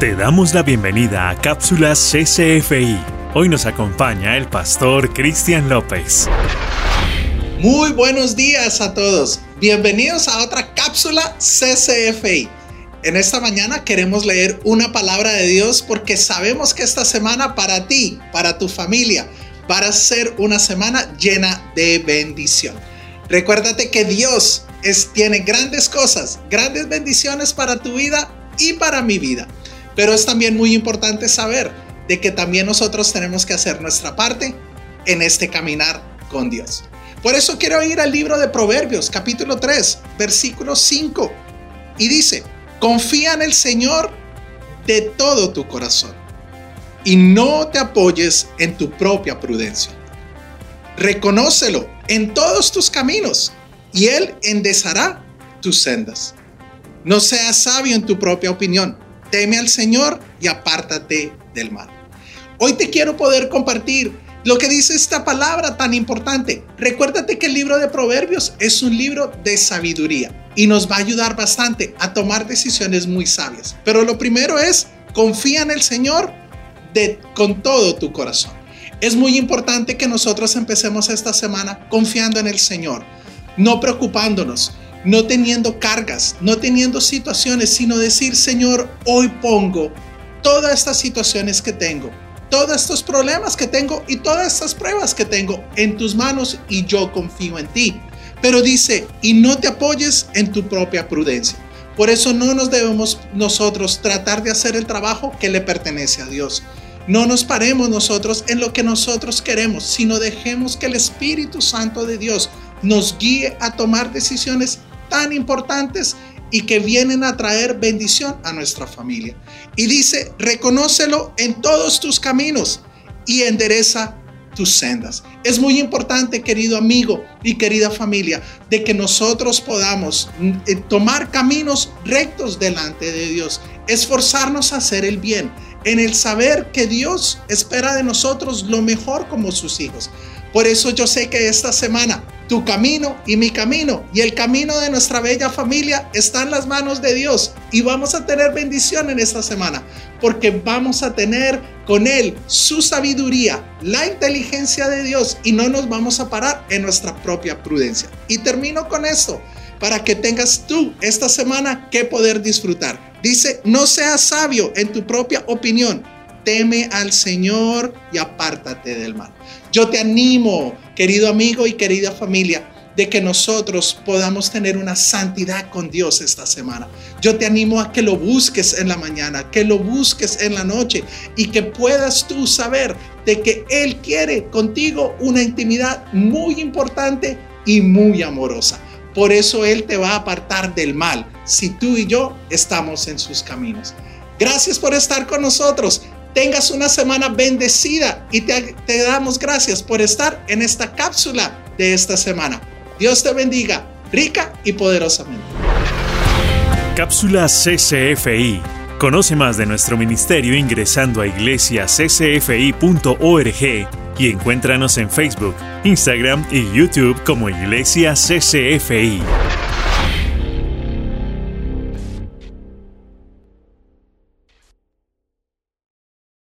Te damos la bienvenida a Cápsulas CCFI. Hoy nos acompaña el pastor Cristian López. Muy buenos días a todos. Bienvenidos a otra cápsula CCFI. En esta mañana queremos leer una palabra de Dios porque sabemos que esta semana para ti, para tu familia, para ser una semana llena de bendición. Recuérdate que Dios tiene grandes cosas, grandes bendiciones para tu vida y para mi vida. Pero es también muy importante saber de que también nosotros tenemos que hacer nuestra parte en este caminar con Dios. Por eso quiero ir al libro de Proverbios, capítulo 3, versículo 5. Y dice, confía en el Señor de todo tu corazón y no te apoyes en tu propia prudencia. Reconócelo en todos tus caminos y Él enderezará tus sendas. No seas sabio en tu propia opinión teme al Señor y apártate del mal. Hoy te quiero poder compartir lo que dice esta palabra tan importante. Recuérdate que el libro de Proverbios es un libro de sabiduría y nos va a ayudar bastante a tomar decisiones muy sabias. Pero lo primero es, confía en el Señor de, con todo tu corazón. Es muy importante que nosotros empecemos esta semana confiando en el Señor, no preocupándonos, no teniendo cargas, no teniendo situaciones, sino decir, Señor, hoy pongo todas estas situaciones que tengo, todos estos problemas que tengo y todas estas pruebas que tengo en tus manos y yo confío en ti. Pero dice, y no te apoyes en tu propia prudencia. Por eso no nos debemos nosotros tratar de hacer el trabajo que le pertenece a Dios. No nos paremos nosotros en lo que nosotros queremos, sino dejemos que el Espíritu Santo de Dios nos guíe a tomar decisiones tan importantes y que vienen a traer bendición a nuestra familia. Y dice, reconócelo en todos tus caminos y endereza tus sendas. Es muy importante, querido amigo y querida familia, de que nosotros podamos mm, eh, tomar caminos rectos delante de Dios, esforzarnos a hacer el bien, en el saber que Dios espera de nosotros lo mejor como sus hijos. Por eso yo sé que esta semana tu camino y mi camino y el camino de nuestra bella familia está en las manos de Dios y vamos a tener bendición en esta semana porque vamos a tener con Él su sabiduría, la inteligencia de Dios y no nos vamos a parar en nuestra propia prudencia. Y termino con esto para que tengas tú esta semana que poder disfrutar. Dice, no seas sabio en tu propia opinión, teme al Señor y apártate del mal. Yo te animo, querido amigo y querida familia, de que nosotros podamos tener una santidad con Dios esta semana. Yo te animo a que lo busques en la mañana, que lo busques en la noche y que puedas tú saber de que Él quiere contigo una intimidad muy importante y muy amorosa. Por eso Él te va a apartar del mal si tú y yo estamos en sus caminos. Gracias por estar con nosotros tengas una semana bendecida y te, damos gracias por estar en esta cápsula de esta semana. Dios te bendiga rica y poderosamente. Cápsula CCFI. Conoce más de nuestro ministerio ingresando a iglesiaccfi.org y encuéntranos en Facebook, Instagram y YouTube como Iglesia CCFI.